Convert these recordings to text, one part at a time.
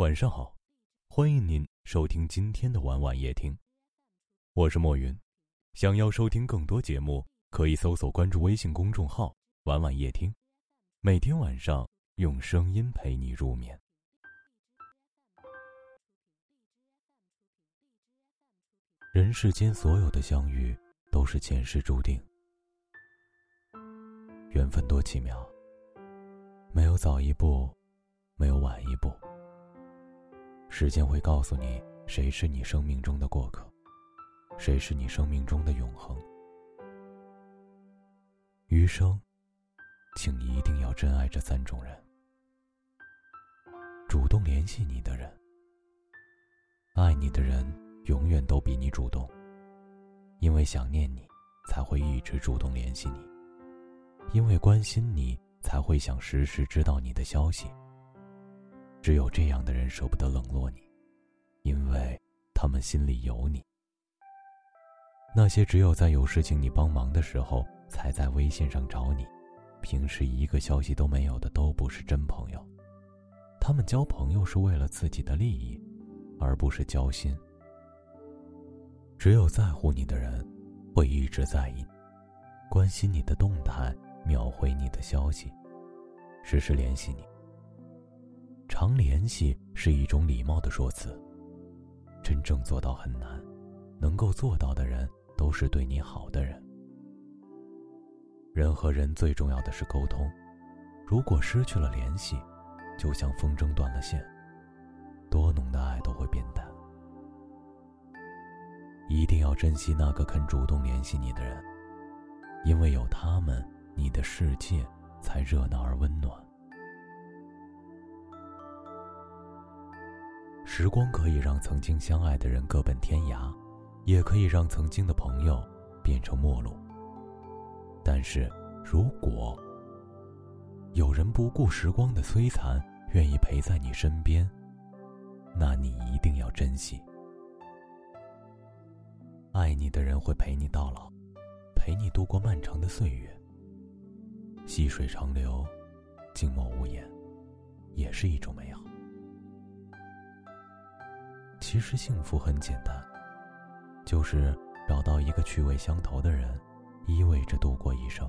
晚上好，欢迎您收听今天的晚晚夜听，我是莫云。想要收听更多节目，可以搜索关注微信公众号“晚晚夜听”，每天晚上用声音陪你入眠。人世间所有的相遇，都是前世注定。缘分多奇妙，没有早一步，没有晚一步。时间会告诉你，谁是你生命中的过客，谁是你生命中的永恒。余生，请一定要珍爱这三种人：主动联系你的人，爱你的人永远都比你主动，因为想念你，才会一直主动联系你；因为关心你，才会想时时知道你的消息。只有这样的人舍不得冷落你，因为他们心里有你。那些只有在有事情你帮忙的时候才在微信上找你，平时一个消息都没有的，都不是真朋友。他们交朋友是为了自己的利益，而不是交心。只有在乎你的人，会一直在意，关心你的动态，秒回你的消息，时时联系你。常联系是一种礼貌的说辞，真正做到很难，能够做到的人都是对你好的人。人和人最重要的是沟通，如果失去了联系，就像风筝断了线，多浓的爱都会变淡。一定要珍惜那个肯主动联系你的人，因为有他们，你的世界才热闹而温暖。时光可以让曾经相爱的人各奔天涯，也可以让曾经的朋友变成陌路。但是，如果有人不顾时光的摧残，愿意陪在你身边，那你一定要珍惜。爱你的人会陪你到老，陪你度过漫长的岁月。细水长流，静默无言，也是一种美好。其实幸福很简单，就是找到一个趣味相投的人，依偎着度过一生。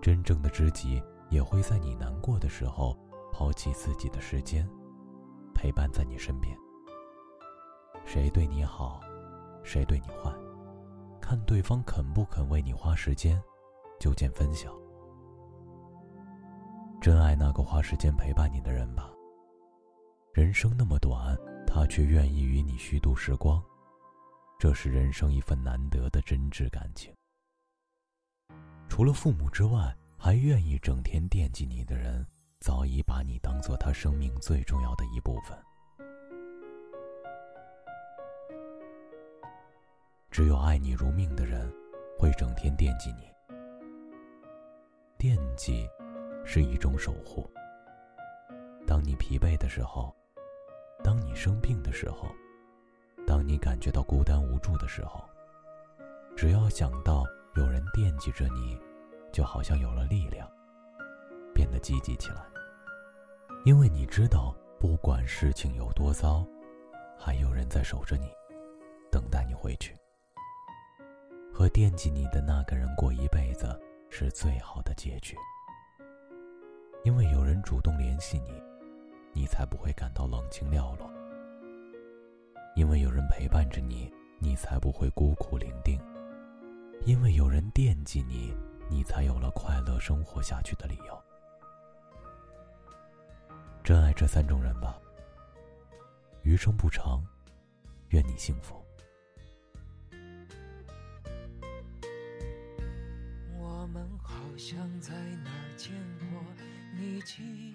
真正的知己也会在你难过的时候，抛弃自己的时间，陪伴在你身边。谁对你好，谁对你坏，看对方肯不肯为你花时间，就见分晓。真爱那个花时间陪伴你的人吧。人生那么短，他却愿意与你虚度时光，这是人生一份难得的真挚感情。除了父母之外，还愿意整天惦记你的人，早已把你当做他生命最重要的一部分。只有爱你如命的人，会整天惦记你。惦记，是一种守护。当你疲惫的时候。当你生病的时候，当你感觉到孤单无助的时候，只要想到有人惦记着你，就好像有了力量，变得积极起来。因为你知道，不管事情有多糟，还有人在守着你，等待你回去。和惦记你的那个人过一辈子，是最好的结局。因为有人主动联系你。你才不会感到冷清寥落，因为有人陪伴着你，你才不会孤苦伶仃；因为有人惦记你，你才有了快乐生活下去的理由。真爱这三种人吧，余生不长，愿你幸福。我们好像在哪儿见过，你记？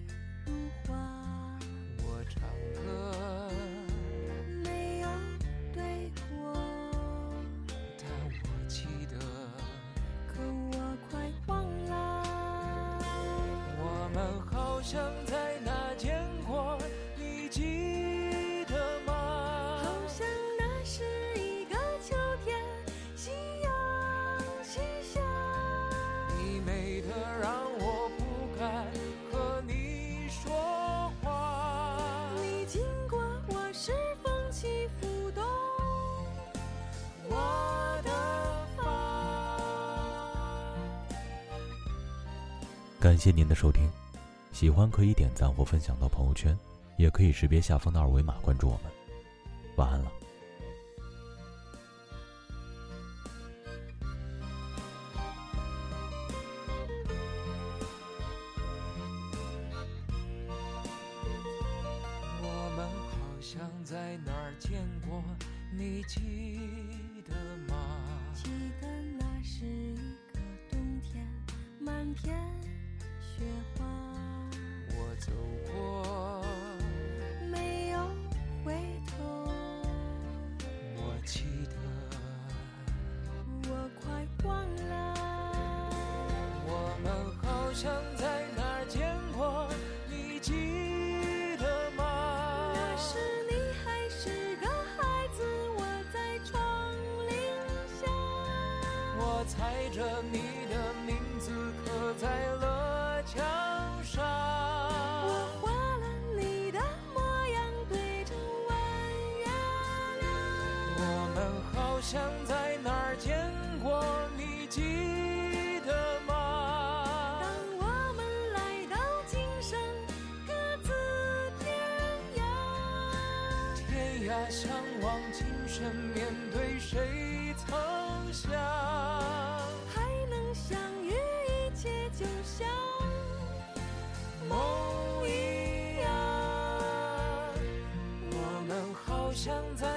像在哪见过，你记得吗？好像那是一个秋天，夕阳西下。你美得让我不敢和你说话。你经过我是风起拂动我的发。感谢您的收听，喜欢可以点赞或分享到朋友圈，也可以识别下方的二维码关注我们。晚安了。我们好像在哪儿见过，你记着你的名字刻在了墙上。我画了你的模样，对着弯月亮。我们好像在哪儿见过，你记得吗当？我们来到今生，各自天涯。天涯相望，今生面对谁曾想？就像梦一样，我们好像在